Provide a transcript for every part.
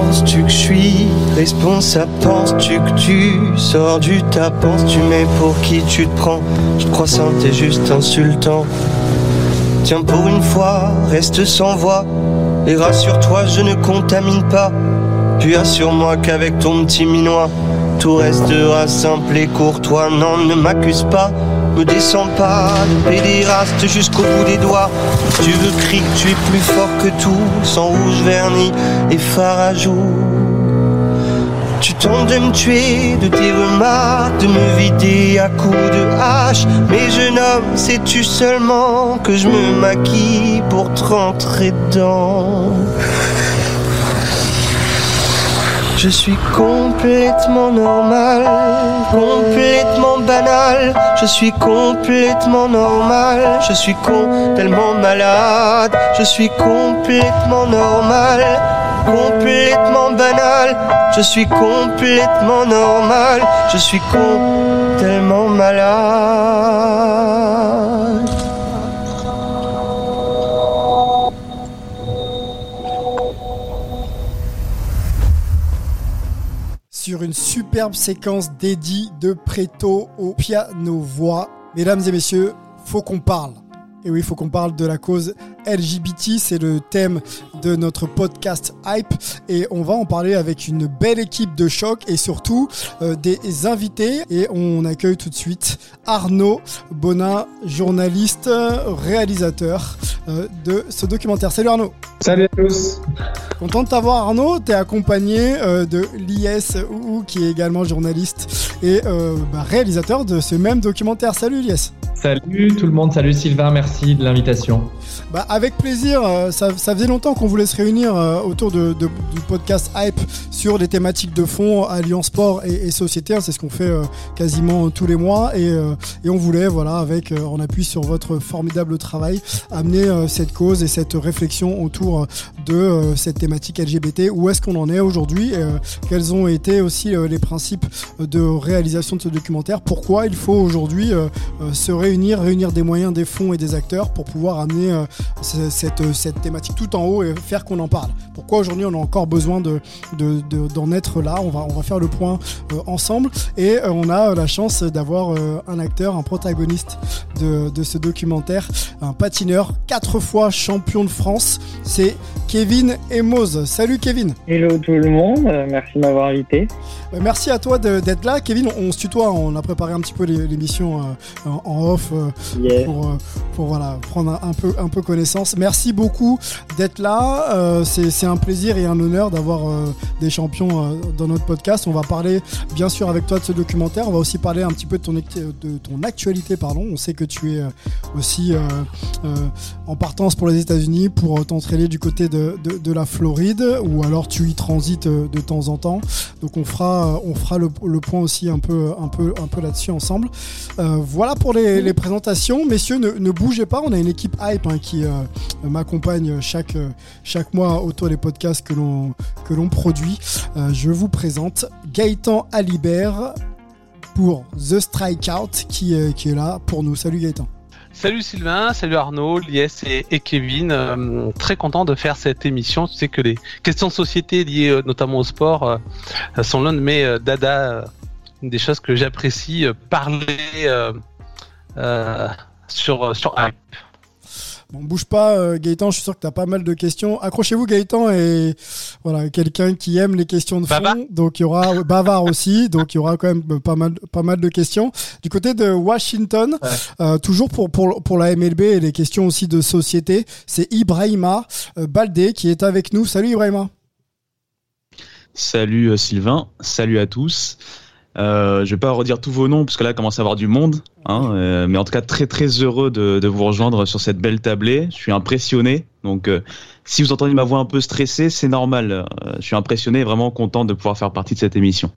Penses-tu que je suis responsable? Penses-tu que tu sors du tas? Penses-tu mais pour qui tu te prends? Je crois ça t'es juste insultant Tiens pour une fois, reste sans voix Et rassure-toi, je ne contamine pas. Puis assure-moi qu'avec ton petit minois Tout restera simple et courtois Non, ne m'accuse pas me descends pas de pédéraste jusqu'au bout des doigts. Tu veux crier tu es plus fort que tout, sans rouge vernis et phare Tu tentes de me tuer, de tes remarques, de me vider à coups de hache. Mais jeune homme, sais-tu seulement que je me maquille pour te rentrer dedans? Je suis complètement normal, complètement banal. Je suis complètement normal, je suis tellement malade. Je suis complètement normal, complètement banal. Je suis complètement normal, je suis tellement malade. Superbe séquence dédiée de Preto au piano-voix. Mesdames et messieurs, faut qu'on parle. Et oui, faut qu'on parle de la cause LGBT, c'est le thème de notre podcast Hype. Et on va en parler avec une belle équipe de choc et surtout euh, des invités. Et on accueille tout de suite Arnaud Bonin, journaliste, réalisateur euh, de ce documentaire. Salut Arnaud. Salut à tous. Content de t'avoir Arnaud, tu es accompagné euh, de l'IS qui est également journaliste et bah, réalisateur de ce même documentaire. Salut l'IS Salut tout le monde, salut Sylvain, merci de l'invitation. Bah, avec plaisir, euh, ça, faisait longtemps qu'on voulait se réunir euh, autour du podcast Hype sur les thématiques de fond, Alliance Sport et, société. C'est ce qu'on fait euh, quasiment tous les mois et, et, on voulait, voilà, avec en appui sur votre formidable travail, amener cette cause et cette réflexion autour de cette thématique LGBT. Où est-ce qu'on en est aujourd'hui Quels ont été aussi les principes de réalisation de ce documentaire Pourquoi il faut aujourd'hui se réunir, réunir des moyens, des fonds et des acteurs pour pouvoir amener cette, cette thématique tout en haut et faire qu'on en parle. Pourquoi aujourd'hui on a encore besoin d'en de, de, être là? On va, on va faire le point euh, ensemble et euh, on a la chance d'avoir euh, un acteur, un protagoniste de, de, ce documentaire, un patineur, quatre fois champion de France, c'est Kevin Emoz. Salut Kevin Hello tout le monde, merci de m'avoir invité. Merci à toi d'être là. Kevin, on, se tutoie, on a préparé un petit peu l'émission en off pour, pour voilà, prendre un peu, un peu connaissance. Merci beaucoup d'être là. Euh, c'est un plaisir et un honneur d'avoir euh, des champions euh, dans notre podcast. On va parler bien sûr avec toi de ce documentaire. On va aussi parler un petit peu de ton, actualité. On sait que tu es aussi en partance pour les États-Unis pour t'entraîner du côté de, la Floride ou alors tu y transites de temps en temps. Donc on fera, on fera le, point aussi un peu, un peu, un peu là-dessus ensemble. voilà pour les, présentations. Messieurs, ne, bougez pas. On a une équipe hype hein, qui m'accompagne chaque, chaque mois autour des podcasts que l'on, que l'on produit. Euh, je vous présente Gaëtan Alibert pour The Strikeout qui, qui est là pour nous. Salut Gaëtan. Salut Sylvain, salut Arnaud, Lies et, Kevin. Euh, très content de faire cette émission. Tu sais que les questions de société liées notamment au sport sont l'un de mes dada, des choses que j'apprécie parler sur, sur Hype. Bon, bouge pas, euh, Gaëtan. Je suis sûr que tu as pas mal de questions. Accrochez-vous, Gaëtan est voilà quelqu'un qui aime les questions de fond. Donc il y aura bavard aussi. Donc il y aura quand même pas mal, pas mal de questions. Du côté de Washington, euh, toujours pour, pour pour la MLB et les questions aussi de société, c'est Ibrahima euh, Baldé qui est avec nous. Salut Ibrahima. Salut Sylvain. Salut à tous. Euh, je vais pas redire tous vos noms parce que là, il commence à avoir du monde. Hein, euh, mais en tout cas, très très heureux de, de, vous rejoindre sur cette belle tablée. Je suis impressionné. Donc, euh, si vous entendez ma voix un peu stressée, c'est normal. Euh, je suis impressionné et vraiment content de pouvoir faire partie de cette émission.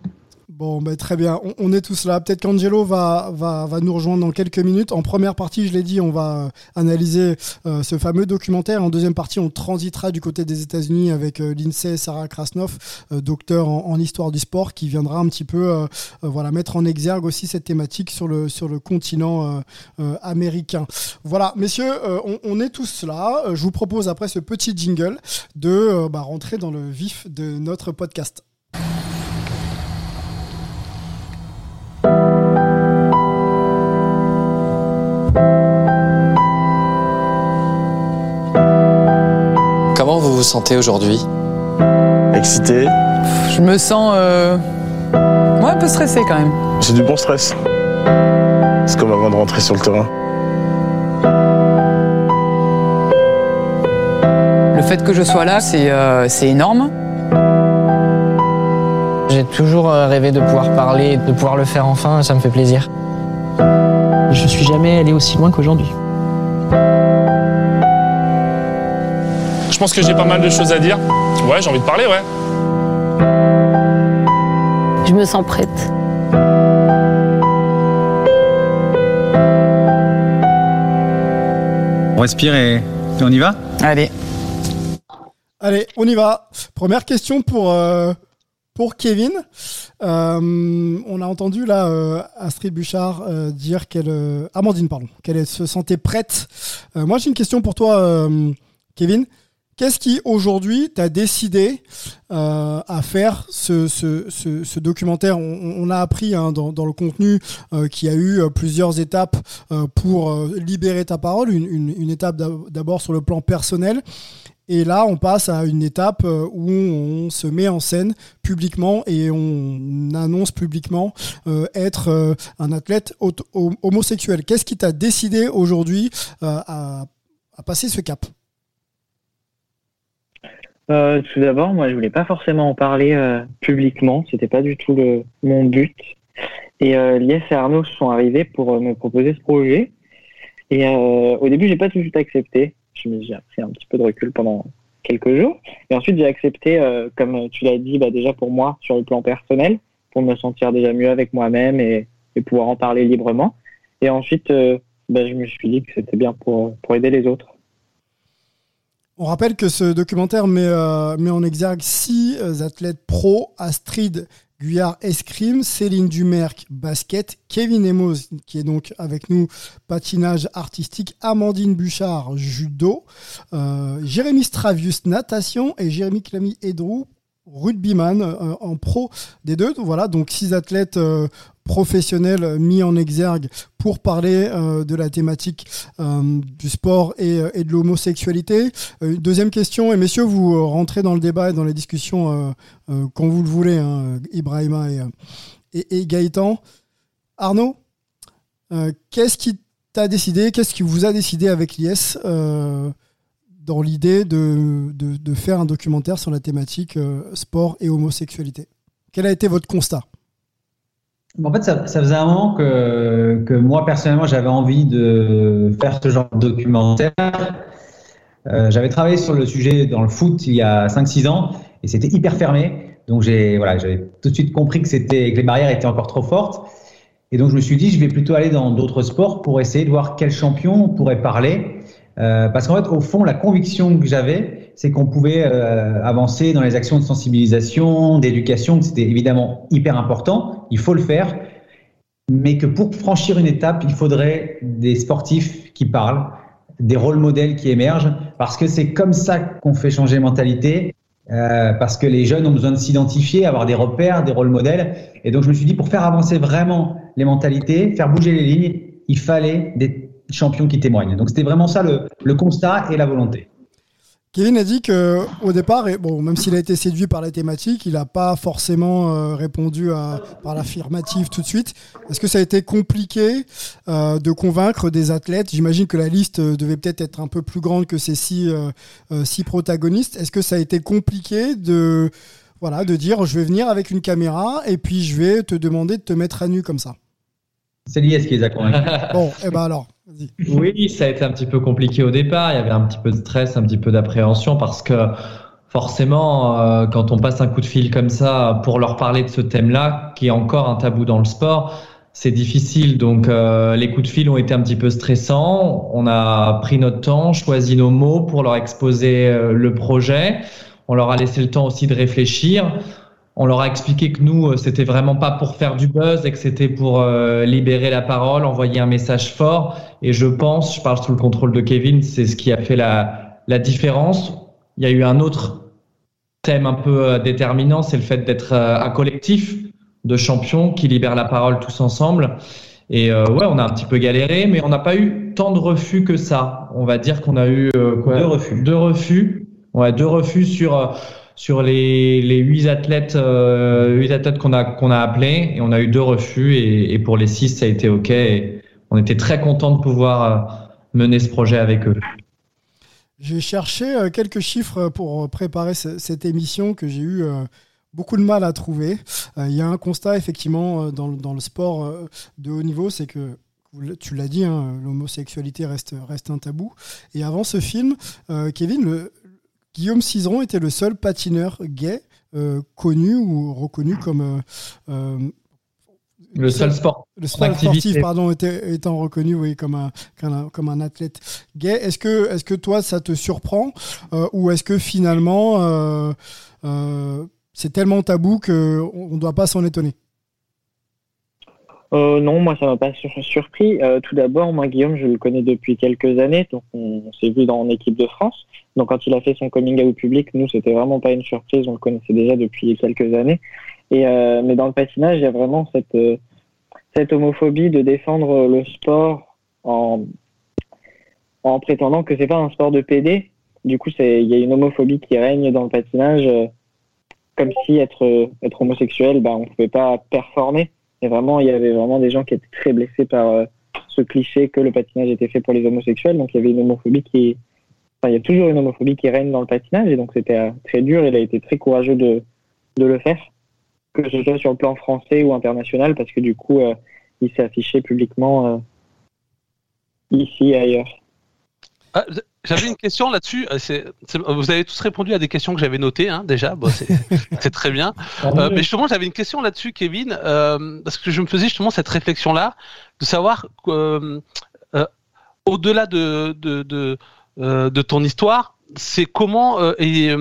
Bon, ben, très bien. On, est tous là. Peut-être qu'Angelo va, va, va nous rejoindre dans quelques minutes. En première partie, je l'ai dit, on va analyser euh, ce fameux documentaire. En deuxième partie, on transitera du côté des États-Unis avec euh, Sarah Krasnov, euh, docteur en, histoire du sport, qui viendra un petit peu voilà, mettre en exergue aussi cette thématique sur le, continent américain. Voilà, messieurs, on, on, est tous là. Je vous propose, après ce petit jingle, de bah, rentrer dans le vif de notre podcast. Comment vous vous sentez aujourd'hui? Excité. Je me sens euh... un peu stressé quand même. J'ai du bon stress. C'est comme avant de rentrer sur le terrain. Le fait que je sois là, c'est euh, énorme. J'ai toujours euh, rêvé de pouvoir parler, de pouvoir le faire enfin, ça me fait plaisir. Je suis jamais allé aussi loin qu'aujourd'hui. Je pense que j'ai pas mal de choses à dire. Ouais, j'ai envie de parler, ouais. Je me sens prête. On respire et, on y va? Allez. Allez, on y va. Première question pour, euh, pour Kevin. Euh, on a entendu là euh, Astrid Bouchard dire qu'elle... Amandine, pardon. Qu'elle se sentait prête. moi, j'ai une question pour toi, Kevin. Qu'est-ce qui aujourd'hui t'a décidé euh, à faire ce, ce, ce, documentaire? On, a appris hein, dans, dans, le contenu euh, qu'il y a eu euh, plusieurs étapes euh, pour euh, libérer ta parole. Une, une, une étape d'abord sur le plan personnel. Et là, on passe à une étape où on se met en scène publiquement et on annonce publiquement être un athlète homosexuel. Qu'est-ce qui t'a décidé aujourd'hui à, à passer ce cap? Euh, tout d'abord, moi, je voulais pas forcément en parler euh, publiquement. C'était pas du tout le, mon but. Et euh, Lies et Arnaud sont arrivés pour euh, me proposer ce projet. Et euh, au début, j'ai pas tout de suite accepté. J'ai pris un petit peu de recul pendant quelques jours. Et ensuite, j'ai accepté, comme tu l'as dit, bah, déjà pour moi, sur le plan personnel, pour me sentir déjà mieux avec moi-même et, pouvoir en parler librement. Et ensuite, bah, je me suis dit que c'était bien pour, aider les autres. On rappelle que ce documentaire met, euh, met en exergue six euh, athlètes pro Astrid Guyard escrime, Céline Dumerc basket, Kevin Emos qui est donc avec nous patinage artistique, Amandine Bouchard judo, euh, Jérémy Stravius natation et Jérémy Clamy Edrou rugbyman euh, en pro des deux. Voilà, donc six athlètes euh, professionnels mis en exergue pour parler euh, de la thématique du sport et, de l'homosexualité. deuxième question, et messieurs, vous rentrez dans le débat et dans les discussions quand vous le voulez, hein, Ibrahima et, et, Gaëtan. Arnaud, qu'est-ce qui t'a décidé, qu'est-ce qui vous a décidé avec l'IS dans l'idée de, faire un documentaire sur la thématique euh, sport et homosexualité? Quel a été votre constat? En fait, ça, ça, faisait un moment que, que moi, personnellement, j'avais envie de faire ce genre de documentaire. Euh, j'avais travaillé sur le sujet dans le foot il y a 5-6 ans et c'était hyper fermé. Donc, j'ai, voilà, j'avais tout de suite compris que, c'était, que les barrières étaient encore trop fortes. Et donc, je me suis dit, je vais plutôt aller dans d'autres sports pour essayer de voir quel champion pourrait parler euh, parce qu'en fait, au fond, la conviction que j'avais, c'est qu'on pouvait euh, avancer dans les actions de sensibilisation, d'éducation, que c'était évidemment hyper important, il faut le faire, mais que pour franchir une étape, il faudrait des sportifs qui parlent, des rôles modèles qui émergent, parce que c'est comme ça qu'on fait changer mentalité, euh, parce que les jeunes ont besoin de s'identifier, avoir des repères, des rôles modèles. Et donc je me suis dit, pour faire avancer vraiment les mentalités, faire bouger les lignes, il fallait des champions qui témoignent. Donc c'était vraiment ça le, constat et la volonté. Kevin a dit que au départ, et bon, même s'il a été séduit par la thématique, il n'a pas forcément euh, répondu à, par l'affirmative tout de suite. Est-ce que ça a été compliqué euh, de convaincre des athlètes? J'imagine que la liste devait peut-être être un peu plus grande que ces six, euh, six protagonistes. Est-ce que ça a été compliqué de voilà de dire je vais venir avec une caméra et puis je vais te demander de te mettre à nu comme ça? C'est l'IS qui les a convaincus. bon, et eh ben alors. Oui, ça a été un petit peu compliqué au départ. Il y avait un petit peu de stress, un petit peu d'appréhension parce que forcément, euh, quand on passe un coup de fil comme ça pour leur parler de ce thème-là, qui est encore un tabou dans le sport, c'est difficile. Donc, euh, les coups de fil ont été un petit peu stressants. On a pris notre temps, choisi nos mots pour leur exposer euh, le projet. On leur a laissé le temps aussi de réfléchir. On leur a expliqué que nous, c'était vraiment pas pour faire du buzz et que c'était pour libérer la parole, envoyer un message fort. Et je pense, je parle sous le contrôle de Kevin, c'est ce qui a fait la, la différence. Il y a eu un autre thème un peu euh, déterminant, c'est le fait d'être euh, un collectif de champions qui libèrent la parole tous ensemble. Et euh, ouais, on a un petit peu galéré, mais on n'a pas eu tant de refus que ça. On va dire qu'on a eu quoi, deux refus. Deux refus. Ouais, deux refus sur sur les les athlètes huit athlètes qu'on a a appelés et on a eu deux refus et, et, pour les six ça a été ok. Et on était très content de pouvoir mener ce projet avec eux. J'ai cherché euh, quelques chiffres pour préparer cette émission que j'ai eu euh, beaucoup de mal à trouver. Euh, il y a un constat effectivement dans, le sport de haut niveau, c'est que tu l'as dit, hein, l'homosexualité reste, reste un tabou. Et avant ce film, Kevin, le, Guillaume Cizeron était le seul patineur gay connu ou reconnu comme le seul sport. Le sportif, pardon, était, étant reconnu oui, comme, un, comme un athlète gay. Est-ce que, est que toi, ça te surprend euh, Ou est-ce que finalement, euh, euh, c'est tellement tabou qu'on ne doit pas s'en étonner? Non, moi ça m'a pas surpris. tout d'abord, moi Guillaume, je le connais depuis quelques années, donc on, s'est vu dans l'équipe de France. Donc quand il a fait son coming out public, nous c'était vraiment pas une surprise, on le connaissait déjà depuis quelques années. Et, euh, mais dans le patinage, il y a vraiment cette, euh, homophobie de défendre le sport en, en prétendant que c'est pas un sport de PD. Du coup, il y a une homophobie qui règne dans le patinage, euh, comme si être, être homosexuel, bah, on pouvait pas performer. Et vraiment, il y avait vraiment des gens qui étaient très blessés par ce cliché que le patinage était fait pour les homosexuels. Donc, il y avait une homophobie qui, enfin, il y a toujours une homophobie qui règne dans le patinage. Et donc, c'était très dur. Il a été très courageux de, le faire que ce soit sur le plan français ou international, parce que du coup, euh, il s'est affiché publiquement euh, ici et ailleurs. Ah, j'avais une question là-dessus. Euh, vous avez tous répondu à des questions que j'avais notées hein, déjà. Bon, c'est très bien. mais justement, j'avais une question là-dessus, Kevin, parce que je me faisais justement cette réflexion-là, de savoir au-delà de, de, de, de, ton histoire, c'est comment et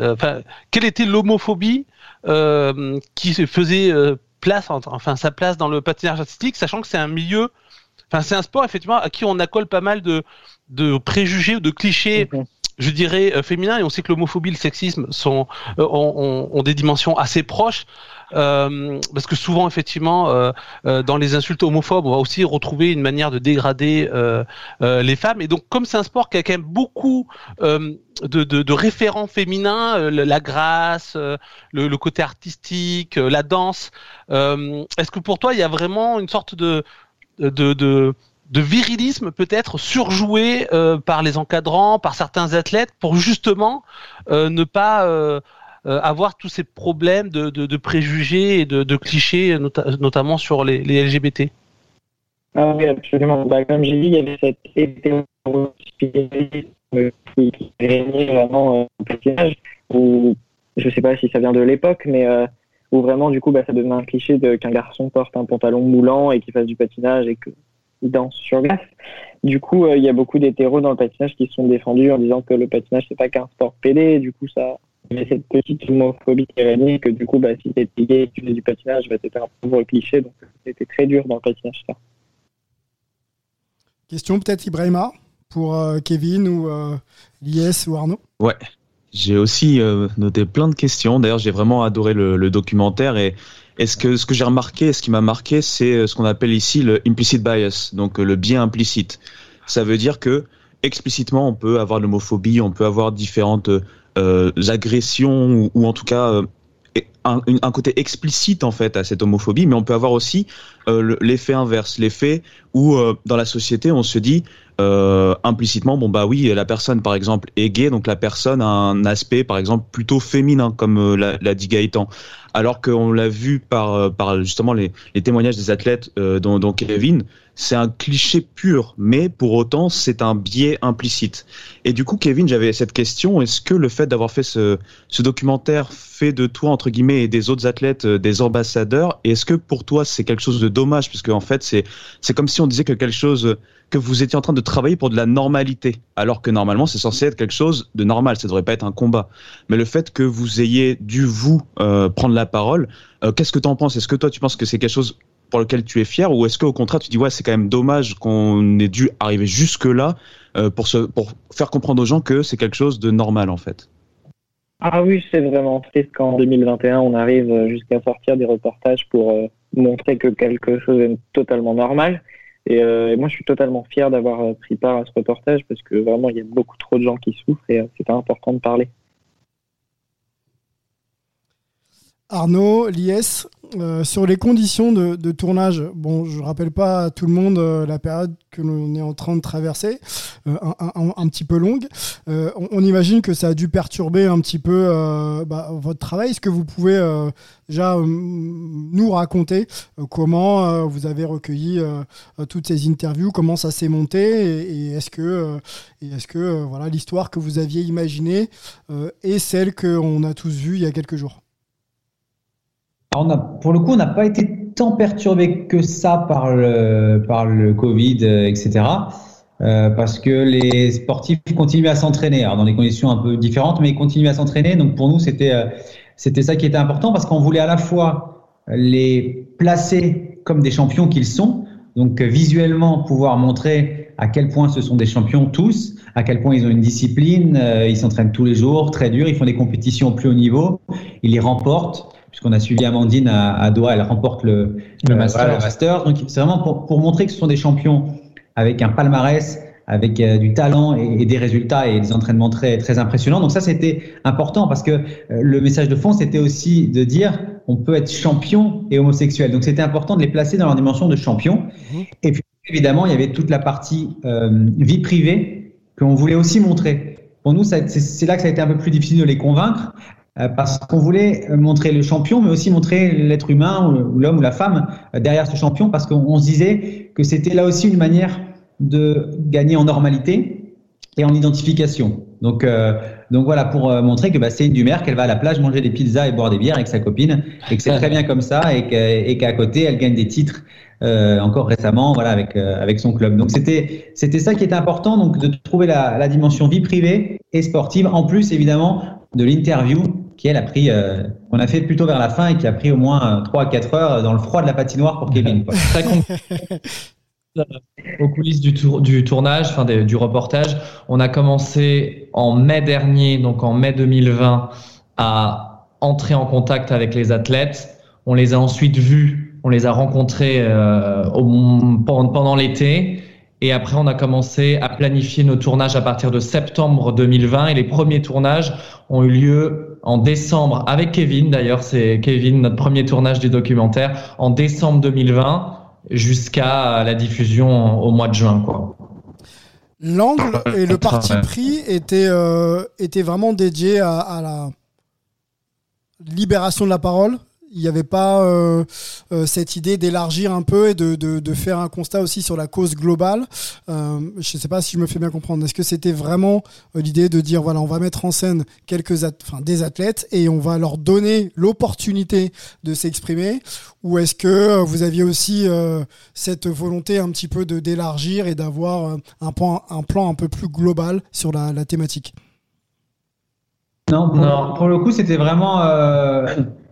enfin, quelle était l'homophobie euh, qui faisait euh, place, enfin sa place dans le patinage artistique, sachant que c'est un milieu, enfin c'est un sport effectivement à qui on accole pas mal de, de préjugés ou de clichés. Je dirais euh, féminins et on sait que l'homophobie, le sexisme sont ont, ont, des dimensions assez proches. Euh, parce que souvent, effectivement, euh, euh, dans les insultes homophobes, on va aussi retrouver une manière de dégrader les femmes. Et donc, comme c'est un sport qui a quand même beaucoup de, de, de, référents féminins, la grâce, le, côté artistique, la danse. Est-ce que pour toi, il y a vraiment une sorte de, de, de, virilisme peut-être surjoué par les encadrants, par certains athlètes, pour justement ne pas euh, avoir tous ces problèmes de, préjugés et de, clichés, notamment sur les, LGBT Ah oui, absolument. Bah, comme j'ai dit, il y avait cette hétérospiritualisme qui, qui régnait vraiment euh, au patinage, où je ne sais pas si ça vient de l'époque, mais euh, où vraiment, du coup, bah, ça devenait un cliché qu'un garçon porte un pantalon moulant et qu'il fasse du patinage et qu'il danse sur glace. Du coup, il y a beaucoup d'hétéros dans le patinage qui se sont défendus en disant que le patinage, c'est pas qu'un sport pédé, du coup, ça mais cette petite homophobie qui est que du coup, bah, si t'es gay et que tu fais du patinage, bah, un pauvre cliché, donc c'était très dur dans le patinage. Ça. Question peut-être Ibrahima pour euh, Kevin ou euh, Lies ou Arnaud? Ouais, j'ai aussi euh, noté plein de questions. D'ailleurs, j'ai vraiment adoré le, documentaire et est-ce que ce que j'ai remarqué, ce qui m'a marqué, c'est ce qu'on appelle ici le implicit bias, donc le bien implicite. Ça veut dire que explicitement, on peut avoir l'homophobie, on peut avoir différentes euh, agressions ou, en tout cas euh, un, un, côté explicite en fait à cette homophobie, mais on peut avoir aussi euh, l'effet inverse, l'effet où euh, dans la société on se dit euh, implicitement bon bah oui la personne par exemple est gay donc la personne a un aspect par exemple plutôt féminin comme euh, l'a dit Gaëtan. Alors qu'on l'a vu par par justement les, les témoignages des athlètes dont, dont Kevin c'est un cliché pur, mais pour autant, c'est un biais implicite. Et du coup, Kevin, j'avais cette question est-ce que le fait d'avoir fait ce, documentaire fait de toi, entre guillemets, et des autres athlètes euh, des ambassadeurs Est-ce que pour toi, c'est quelque chose de dommage? Puisque, en fait, c'est comme si on disait que quelque chose que vous étiez en train de travailler pour de la normalité, alors que normalement c'est censé être quelque chose de normal, ça devrait pas être un combat. Mais le fait que vous ayez dû vous euh, prendre la parole, euh, qu'est-ce que tu en penses? Est-ce que toi tu penses que c'est quelque chose pour lequel tu es fier ou est-ce qu'au contraire tu dis ouais c'est quand même dommage qu'on ait dû arriver jusque là euh, pour se pour faire comprendre aux gens que c'est quelque chose de normal en fait? Ah oui c'est vraiment triste qu'en 2021 on arrive jusqu'à sortir des reportages pour euh, montrer que quelque chose est totalement normal. Euh, et, moi je suis totalement fier d'avoir pris part à ce reportage parce que vraiment il y a beaucoup trop de gens qui souffrent et c'est important de parler Arnaud, Lies, euh, sur les conditions de, tournage, bon, je rappelle pas à tout le monde euh, la période que l'on est en train de traverser, euh, un, petit peu longue. On, imagine que ça a dû perturber un petit peu bah, votre travail. Est-ce que vous pouvez déjà nous raconter comment vous avez recueilli toutes ces interviews, comment ça s'est monté, et, est-ce que, est-ce que voilà l'histoire que vous aviez imaginée est celle qu'on a tous vue il y a quelques jours? Pour le coup, on n'a pas été tant perturbé que ça par le, par le Covid, euh, etc. Euh, parce que les sportifs continuaient à s'entraîner, dans des conditions un peu différentes, mais ils continuaient à s'entraîner. Donc pour nous, c'était euh, c'était ça qui était important parce qu'on voulait à la fois les placer comme des champions qu'ils sont, donc visuellement pouvoir montrer à quel point ce sont des champions tous, à quel point ils ont une discipline, ils s'entraînent tous les jours, très dur, ils font des compétitions au plus haut niveau, ils les remportent puisqu'on a suivi Amandine à, Doha, elle remporte le, le, master. Donc c'est vraiment pour, pour, montrer que ce sont des champions avec un palmarès, avec euh, du talent et, des résultats et des entraînements très très impressionnants. Donc ça c'était important parce que euh, le message de fond c'était aussi de dire on peut être champion et homosexuel. Donc c'était important de les placer dans leur dimension de champion. Mhm. Et puis évidemment il y avait toute la partie euh, vie privée qu'on voulait aussi montrer. Pour nous, c'est là que ça a été un peu plus difficile de les convaincre. Euh, parce qu'on voulait montrer le champion, mais aussi montrer l'être humain ou l'homme ou la femme euh, derrière ce champion, parce qu'on se disait que c'était là aussi une manière de gagner en normalité et en identification. Donc, euh, donc voilà, pour montrer que bah, c'est une Dumer, qu'elle va à la plage manger des pizzas et boire des bières avec sa copine, et que c'est très bien comme ça, et qu'à côté, elle gagne des titres euh, encore récemment, voilà, avec avec son club. Donc c'était ça qui était important, donc de trouver la, la dimension vie privée et sportive, en plus évidemment de l'interview qui elle a pris, euh, qu'on a fait plutôt vers la fin et qui a pris au moins 3 à 4 heures dans le froid de la patinoire pour Kevin. Très Aux coulisses du, tour, du tournage, enfin du reportage, on a commencé en mai dernier, donc en mai 2020, à entrer en contact avec les athlètes. On les a ensuite vus, on les a rencontrés euh, pendant l'été. Et après, on a commencé à planifier nos tournages à partir de septembre 2020. Et les premiers tournages ont eu lieu en décembre avec Kevin. D'ailleurs, c'est Kevin, notre premier tournage du documentaire, en décembre 2020 jusqu'à la diffusion au mois de juin. Quoi. L'angle et le parti pris étaient, euh, vraiment dédiés à la libération de la parole il n'y avait pas euh, euh, cette idée d'élargir un peu et de, de, de, faire un constat aussi sur la cause globale. Euh, je ne sais pas si je me fais bien comprendre. Est-ce que c'était vraiment l'idée de dire voilà, on va mettre en scène quelques enfin, des athlètes et on va leur donner l'opportunité de s'exprimer, ou est-ce que vous aviez aussi cette volonté un petit peu de d'élargir et d'avoir un plan, un plan un peu plus global sur la, la thématique? Non pour, non, pour, le coup, c'était vraiment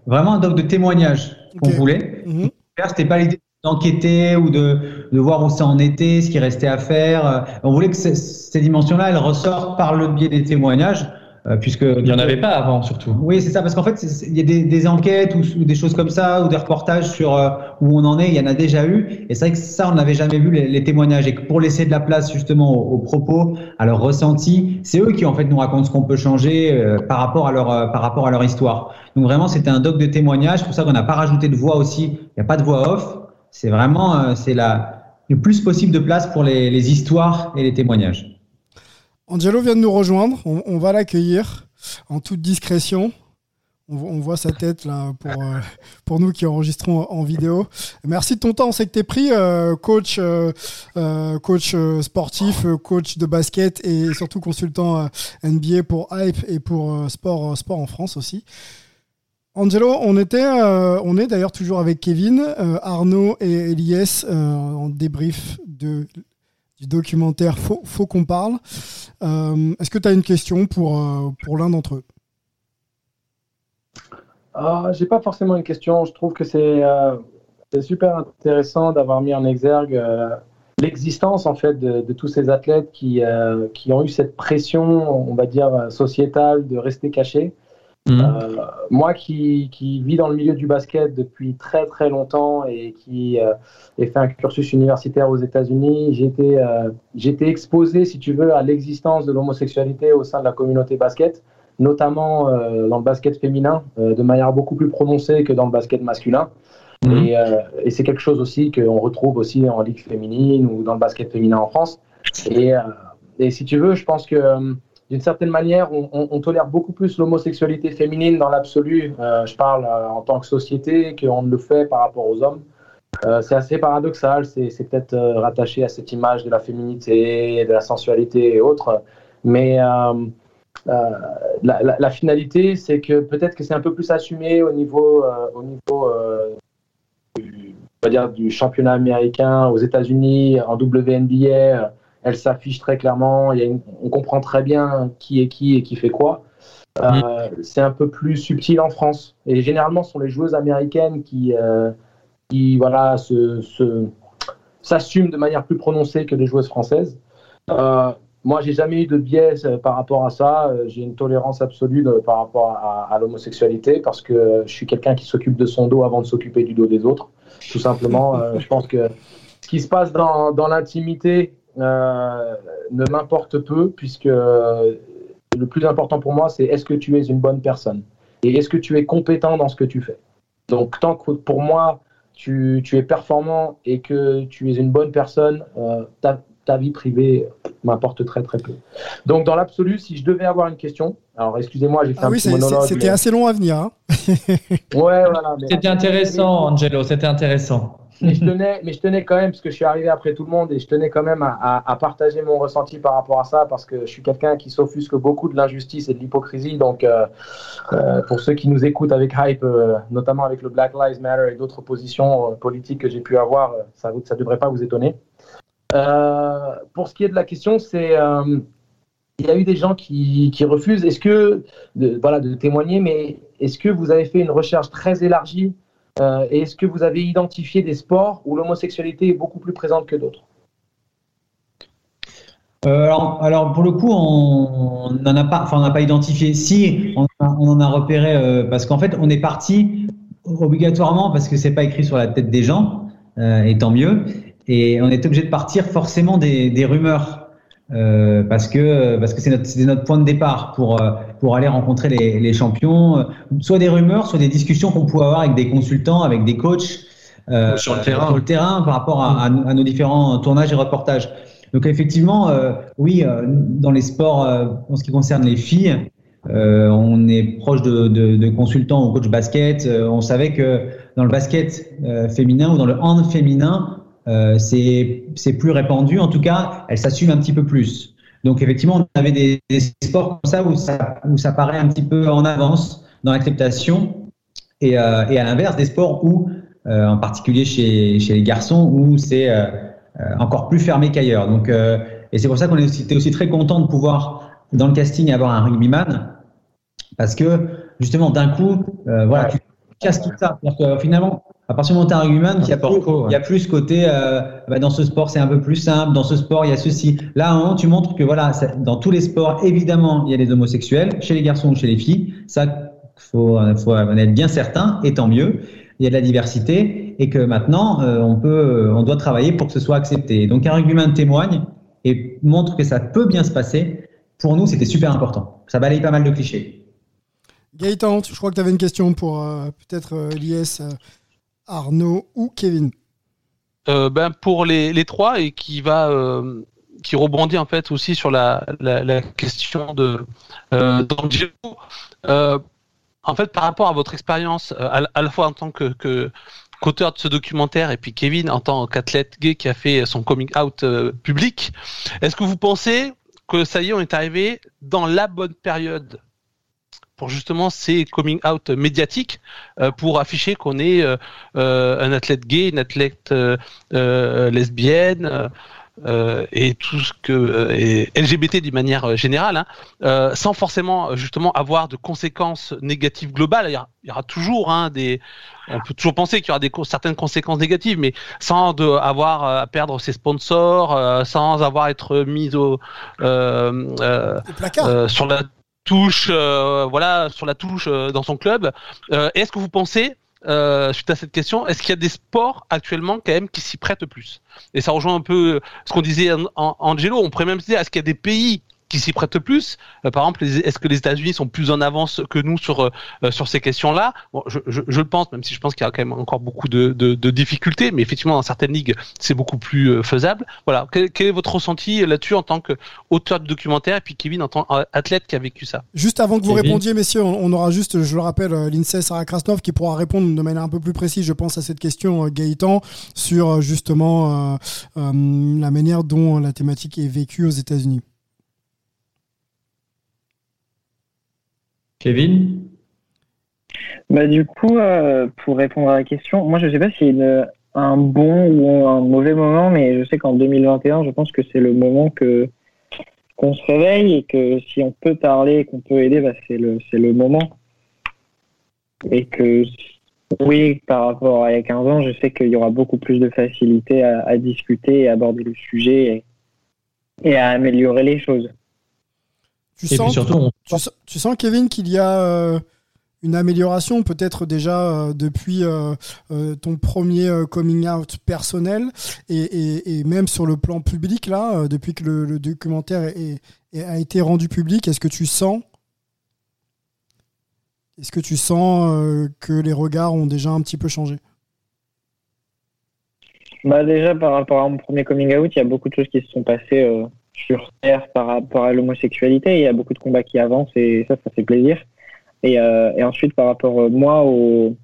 vraiment un doc de témoignage qu'on voulait. Mm C'était pas l'idée d'enquêter ou de, de voir où ça en était, ce qui restait à faire. On voulait que ces dimensions-là, elles ressortent par le biais des témoignages. Euh, puisque il n'y en avait pas avant surtout. Oui, c'est ça, parce qu'en fait, il y a des, des enquêtes ou, des choses comme ça, ou des reportages sur euh, où on en est, il y en a déjà eu, et c'est vrai que ça, on n'avait jamais vu les, les, témoignages, et que pour laisser de la place justement aux, propos, à leur ressenti, c'est eux qui en fait nous racontent ce qu'on peut changer euh, par rapport à leur par rapport à leur histoire. Donc vraiment, c'était un doc de témoignages, c'est pour ça qu'on n'a pas rajouté de voix aussi, il n'y a pas de voix off, c'est vraiment c'est la le plus possible de place pour les, les histoires et les témoignages. Angelo vient de nous rejoindre. On, va l'accueillir en toute discrétion. On, voit sa tête là pour, euh, pour nous qui enregistrons en vidéo. Merci de ton temps. On sait que tu es pris, euh, coach, euh, coach sportif, coach de basket et surtout consultant NBA pour Hype et pour sport, sport en France aussi. Angelo, on était, on est d'ailleurs toujours avec Kevin, Arnaud et Elias en débrief de du documentaire Faut, faut qu'on parle. Euh, est-ce que tu as une question pour, euh, pour l'un d'entre eux? Ah, J'ai pas forcément une question. Je trouve que c'est euh, super intéressant d'avoir mis en exergue l'existence en fait de, de, tous ces athlètes qui, qui ont eu cette pression, on va dire, sociétale de rester cachés. Mhm. Euh, moi qui, qui, vis dans le milieu du basket depuis très très longtemps et qui euh, ai fait un cursus universitaire aux États-Unis, j'ai été, euh, été, exposé, si tu veux, à l'existence de l'homosexualité au sein de la communauté basket, notamment dans le basket féminin, de manière beaucoup plus prononcée que dans le basket masculin. Mhm. Et, et c'est quelque chose aussi qu'on retrouve aussi en ligue féminine ou dans le basket féminin en France. Et, et si tu veux, je pense que d'une certaine manière, on, tolère beaucoup plus l'homosexualité féminine dans l'absolu. Euh, je parle euh, en tant que société qu'on ne le fait par rapport aux hommes. Euh, c'est assez paradoxal, c'est peut-être rattaché à cette image de la féminité, de la sensualité et autres. Mais la, finalité, c'est que peut-être que c'est un peu plus assumé au niveau, au niveau on va dire, du championnat américain, aux États-Unis, en WNBA elle s'affiche très clairement. on comprend très bien qui est qui et qui fait quoi. Euh, mm. C'est un peu plus subtil en France. Et généralement, ce sont les joueuses américaines qui, euh, qui voilà, s'assument de manière plus prononcée que les joueuses françaises. Euh, moi, j'ai jamais eu de biais par rapport à ça. J'ai une tolérance absolue par rapport à, l'homosexualité parce que je suis quelqu'un qui s'occupe de son dos avant de s'occuper du dos des autres. Tout simplement, je pense que ce qui se passe dans, dans l'intimité euh, ne m'importe peu, puisque le plus important pour moi, c'est est-ce que tu es une bonne personne? Et est-ce que tu es compétent dans ce que tu fais? Donc, tant que pour moi, tu, tu es performant et que tu es une bonne personne, euh, ta, ta, vie privée m'importe très très peu. Donc, dans l'absolu, si je devais avoir une question, alors excusez-moi, j'ai fait ah un petit monologue. C'était assez long à venir. Hein. ouais, voilà. C'était intéressant, Angelo, c'était intéressant mais, je tenais, mais je tenais quand même, parce que je suis arrivé après tout le monde, et je tenais quand même à, partager mon ressenti par rapport à ça, parce que je suis quelqu'un qui s'offusque beaucoup de l'injustice et de l'hypocrisie. Donc, euh, euh, pour ceux qui nous écoutent avec Hype, euh, notamment avec le Black Lives Matter et d'autres positions politiques que j'ai pu avoir, ça ne devrait pas vous étonner. pour ce qui est de la question, c'est il y a eu des gens qui, refusent. Est-ce que, voilà, de témoigner, mais est-ce que vous avez fait une recherche très élargie euh, est-ce que vous avez identifié des sports où l'homosexualité est beaucoup plus présente que d'autres? Euh, alors, pour le coup, on n'en a pas, enfin, on n'a pas identifié. Si, on, en a repéré euh, parce qu'en fait, on est parti obligatoirement parce que c'est pas écrit sur la tête des gens, et tant mieux. Et on est obligé de partir forcément des rumeurs euh, parce que parce que c'est notre, notre point de départ pour euh, pour aller rencontrer les, les champions, euh, soit des rumeurs, soit des discussions qu'on pouvait avoir avec des consultants, avec des coachs euh, sur le terrain, sur le terrain par rapport à, à, nos différents tournages et reportages. Donc effectivement, oui, dans les sports, en ce qui concerne les filles, on est proche de, de, de consultants ou coach basket. on savait que dans le basket féminin ou dans le hand féminin, euh, c'est plus répandu. En tout cas, elle s'assume un petit peu plus. Donc effectivement, on avait des, des, sports comme ça où, ça où ça paraît un petit peu en avance dans l'acceptation. Et, euh, et, à l'inverse, des sports où, euh, en particulier chez, chez, les garçons, où c'est euh, encore plus fermé qu'ailleurs. Donc, et c'est pour ça qu'on était aussi très content de pouvoir, dans le casting, avoir un rugbyman. Parce que justement, d'un coup, voilà, tu casses tout ça. Que, finalement, À partir du moment où tu argumentes, il y, a plus, il y a plus côté euh, bah, dans ce sport c'est un peu plus simple, dans ce sport il y a ceci. Là, à un moment, tu montres que voilà, dans tous les sports, évidemment, il y a les homosexuels, chez les garçons ou chez les filles. Ça, faut, faut en être bien certain, et tant mieux. Il y a de la diversité et que maintenant, euh, on peut, on doit travailler pour que ce soit accepté. Donc, un argument témoigne et montre que ça peut bien se passer. Pour nous, c'était super important. Ça balaye pas mal de clichés. Gaëtan, je crois que tu avais une question pour euh, peut-être l'IS Arnaud ou Kevin euh, ben pour les, trois et qui va euh, qui rebondit en fait aussi sur la, question de euh. Euh, en fait, par rapport à votre expérience, à, la fois en tant que, que qu'auteur de ce documentaire et puis Kevin en tant qu'athlète gay qui a fait son coming out public, est-ce que vous pensez que ça y est, on est arrivé dans la bonne période pour justement ces coming out médiatiques euh, pour afficher qu'on est euh, euh, un athlète gay, une athlète lesbienne. et tout ce que et LGBT d'une manière générale, hein, sans forcément justement avoir de conséquences négatives globales. Il y aura, toujours hein, des, on peut toujours penser qu'il y aura des certaines conséquences négatives, mais sans de, avoir à perdre ses sponsors, sans avoir à être mis au sur la touche, euh, voilà, sur la touche euh, dans son club. Euh, est-ce que vous pensez, suite à cette question, est-ce qu'il y a des sports actuellement quand même qui s'y prêtent plus? Et ça rejoint un peu ce qu'on disait Angelo. On pourrait même se dire, est-ce qu'il y a des pays qui s'y prêtent plus. Euh, par exemple, est-ce que les États-Unis sont plus en avance que nous sur euh, sur ces questions-là? Bon, je, je, je, le pense, même si je pense qu'il y a quand même encore beaucoup de, de, de difficultés, mais effectivement dans certaines ligues c'est beaucoup plus euh, faisable. Voilà, quel, quel, est votre ressenti là-dessus en tant qu'auteur de documentaire et puis Kevin en tant qu'athlète qui a vécu ça? Juste avant que vous répondiez, messieurs, on, aura juste, je le rappelle, l'INSEE Sarah Krasnov qui pourra répondre de manière un peu plus précise, je pense, à cette question, Gaëtan, sur justement la manière dont la thématique est vécue aux États-Unis. Kevin? Bah, Du coup, euh, pour répondre à la question, moi je ne sais pas si c'est un bon ou un mauvais moment, mais je sais qu'en 2021, je pense que c'est le moment que qu'on se réveille et que si on peut parler, qu'on peut aider, bah, c'est le, le moment. Et que oui, par rapport à il y a 15 ans, je sais qu'il y aura beaucoup plus de facilité à, discuter et à aborder le sujet et à améliorer les choses. Tu, sens, surtout, tu, sens, Kevin, qu'il y a euh, une amélioration, peut-être déjà euh, depuis euh, ton premier coming out personnel et, même sur le plan public, là, depuis que le, documentaire a été rendu public. Est-ce que tu sens est-ce que tu sens que les regards ont déjà un petit peu changé? Bah déjà par rapport à mon premier coming out, il y a beaucoup de choses qui se sont passées sur Terre par rapport à l'homosexualité. Il y a beaucoup de combats qui avancent et ça, ça fait plaisir. Et, euh, ensuite, par rapport, euh, moi, au,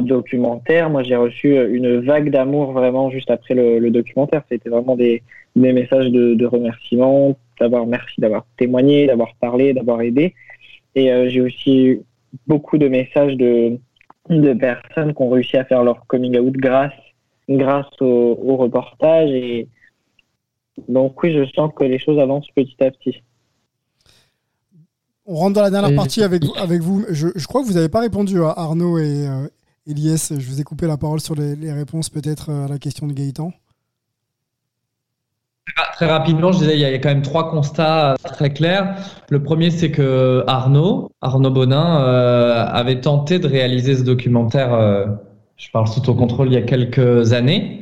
documentaire, moi, j'ai reçu une vague d'amour vraiment juste après le, documentaire. C'était vraiment des, messages de, de remerciement, d'avoir merci d'avoir témoigné, d'avoir parlé, d'avoir aidé. Et euh, j'ai aussi beaucoup de messages de, personnes qui ont réussi à faire leur coming out grâce, grâce au, reportage donc oui, je sens que les choses avancent petit à petit. On rentre dans la dernière partie avec, avec vous. Je, crois que vous n'avez pas répondu à Arnaud et euh, Elias. Je vous ai coupé la parole sur les, réponses peut-être euh, à la question de Gaëtan. Très rapidement, je disais, il y a quand même trois constats très clairs. Le premier, c'est que Arnaud, Arnaud Bonin, euh, avait tenté de réaliser ce documentaire, je parle sous ton contrôle, il y a quelques années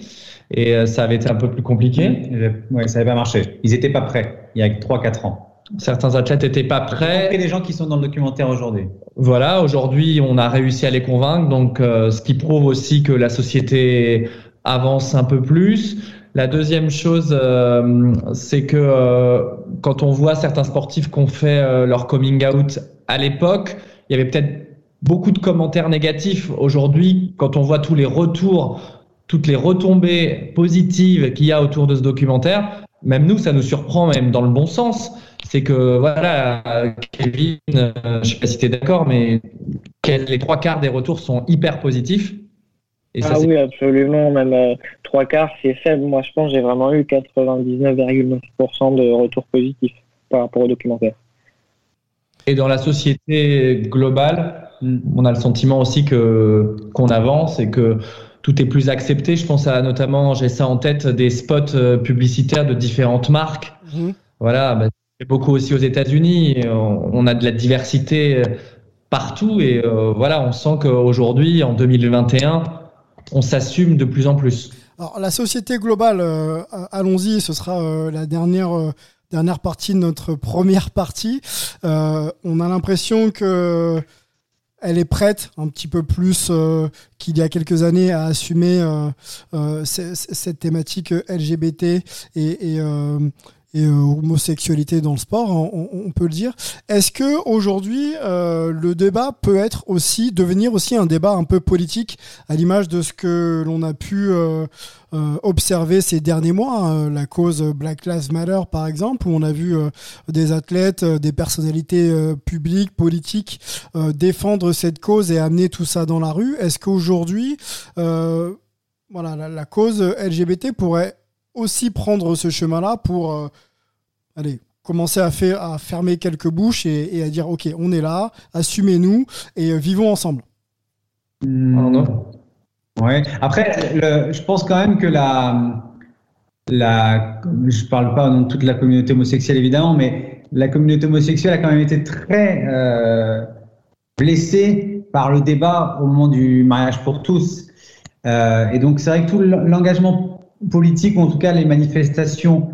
et euh, ça avait été un peu plus compliqué. Oui, ça n'avait pas marché. Ils n'étaient pas prêts il y a 3-4 ans. Certains athlètes n'étaient pas prêts. Et les gens qui sont dans le documentaire aujourd'hui. Voilà, aujourd'hui, on a réussi à les convaincre, donc euh, ce qui prouve aussi que la société avance un peu plus. La deuxième chose, euh, c'est que quand on voit certains sportifs qui ont fait leur coming out à l'époque, il y avait peut-être beaucoup de commentaires négatifs. Aujourd'hui, quand on voit tous les retours toutes les retombées positives qu'il y a autour de ce documentaire, même nous, ça nous surprend même dans le bon sens. C'est que, voilà, Kevin, euh, je ne sais pas si tu es d'accord, mais les trois quarts des retours sont hyper positifs. Et ah oui, absolument. Même euh, trois quarts, c'est faible. Moi, je pense j'ai vraiment eu 99,9% de retours positifs par rapport au documentaire. Et dans la société globale, on a le sentiment aussi que qu'on avance et que tout est plus accepté. Je pense à notamment, j'ai ça en tête, des spots euh, publicitaires de différentes marques. Mhm. Voilà, bah, beaucoup aussi aux États-Unis. On, a de la diversité euh, partout et euh, voilà, on sent qu'aujourd'hui, en 2021, on s'assume de plus en plus. Alors, la société globale, allons-y, ce sera la dernière dernière partie de notre première partie. on a l'impression que elle est prête un petit peu plus euh, qu'il y a quelques années à assumer euh, euh, cette thématique LGBT et, et homosexualité dans le sport, on, peut le dire. Est-ce que aujourd'hui le débat peut être aussi devenir aussi un débat un peu politique à l'image de ce que l'on a pu euh, observé ces derniers mois, hein, la cause Black Lives Matter par exemple, où on a vu euh, des athlètes, euh, des personnalités publiques, politiques défendre cette cause et amener tout ça dans la rue? Est-ce qu'aujourd'hui, voilà, la, cause LGBT pourrait aussi prendre ce chemin-là pour aller commencer à, faire, à fermer quelques bouches et, à dire ok, on est là, assumez-nous et vivons ensemble. non. Ouais. Après, je pense quand même que la, la, je parle pas de toute la communauté homosexuelle évidemment, mais la communauté homosexuelle a quand même été très euh, blessée par le débat au moment du mariage pour tous. Euh, et donc c'est vrai que tout l'engagement politique, ou en tout cas les manifestations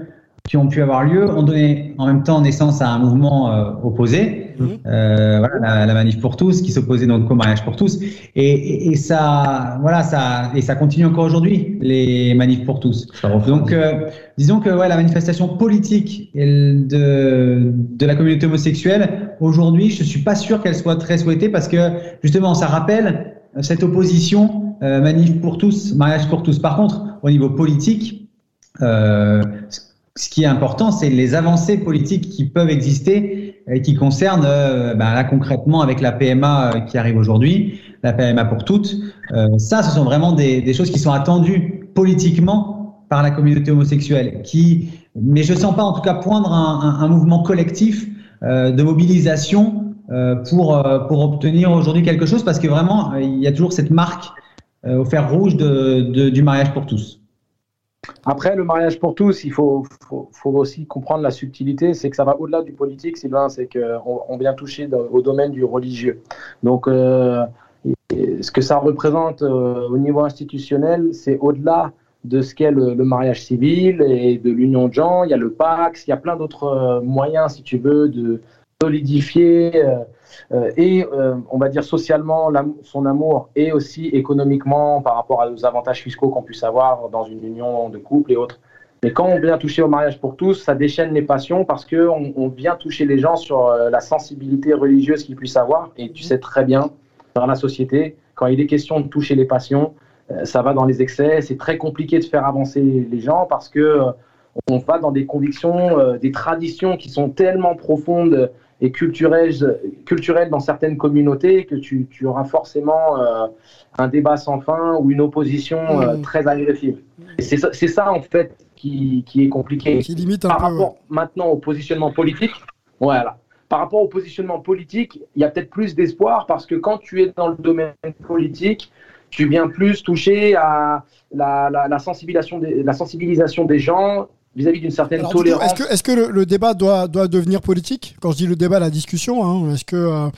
qui ont pu avoir lieu ont donné en même temps naissance à un mouvement euh, opposé, mmh. euh, voilà, la, manif pour tous, qui s'opposait donc au mariage pour tous, et, et, ça, voilà, ça, et ça continue encore aujourd'hui les manifs pour tous. Donc, euh, disons que ouais, la manifestation politique de, de la communauté homosexuelle aujourd'hui, je suis pas sûr qu'elle soit très souhaitée parce que justement, ça rappelle cette opposition manif pour tous, mariage pour tous. Par contre, au niveau politique, euh, ce qui est important, c'est les avancées politiques qui peuvent exister et qui concernent, euh, ben là concrètement avec la PMA euh, qui arrive aujourd'hui, la PMA pour toutes. Ça, ce sont vraiment des, choses qui sont attendues politiquement par la communauté homosexuelle. Mais je sens pas en tout cas poindre un, mouvement collectif de mobilisation pour obtenir aujourd'hui quelque chose, parce que vraiment il y a toujours cette marque au fer rouge du mariage pour tous. Après, le mariage pour tous, il faut, aussi comprendre la subtilité, c'est que ça va au-delà du politique, Sylvain, c'est qu'on on vient toucher au domaine du religieux. Donc, euh, ce que ça représente euh, au niveau institutionnel, c'est au-delà de ce qu'est le, mariage civil et de l'union de gens. Il y a le Pax, il y a plein d'autres euh, moyens, si tu veux, de solidifier euh, et euh, on va dire socialement son amour et aussi économiquement par rapport aux avantages fiscaux qu'on puisse avoir dans une union de couple et autres. Mais quand on vient toucher au mariage pour tous, ça déchaîne les passions parce qu'on on vient toucher les gens sur euh, la sensibilité religieuse qu'ils puissent avoir. Et tu sais très bien, dans la société, quand il est question de toucher les passions, ça va dans les excès. C'est très compliqué de faire avancer les gens parce que on va dans des convictions, des traditions qui sont tellement profondes et culturelle, culturelle dans certaines communautés que tu, tu auras forcément euh, un débat sans fin ou une opposition euh, très agressive. Et c'est ça, ça, en fait qui, qui, est compliqué. Qui limite un Par rapport maintenant au positionnement politique, voilà. Par rapport au positionnement politique, il y a peut-être plus d'espoir parce que quand tu es dans le domaine politique, tu viens plus toucher à la, la, la sensibilisation, des, la sensibilisation des gens vis-à-vis d'une certaine tolérance. Est-ce que, le, débat doit, doit devenir politique Quand je dis le débat, la discussion, hein, est-ce que euh,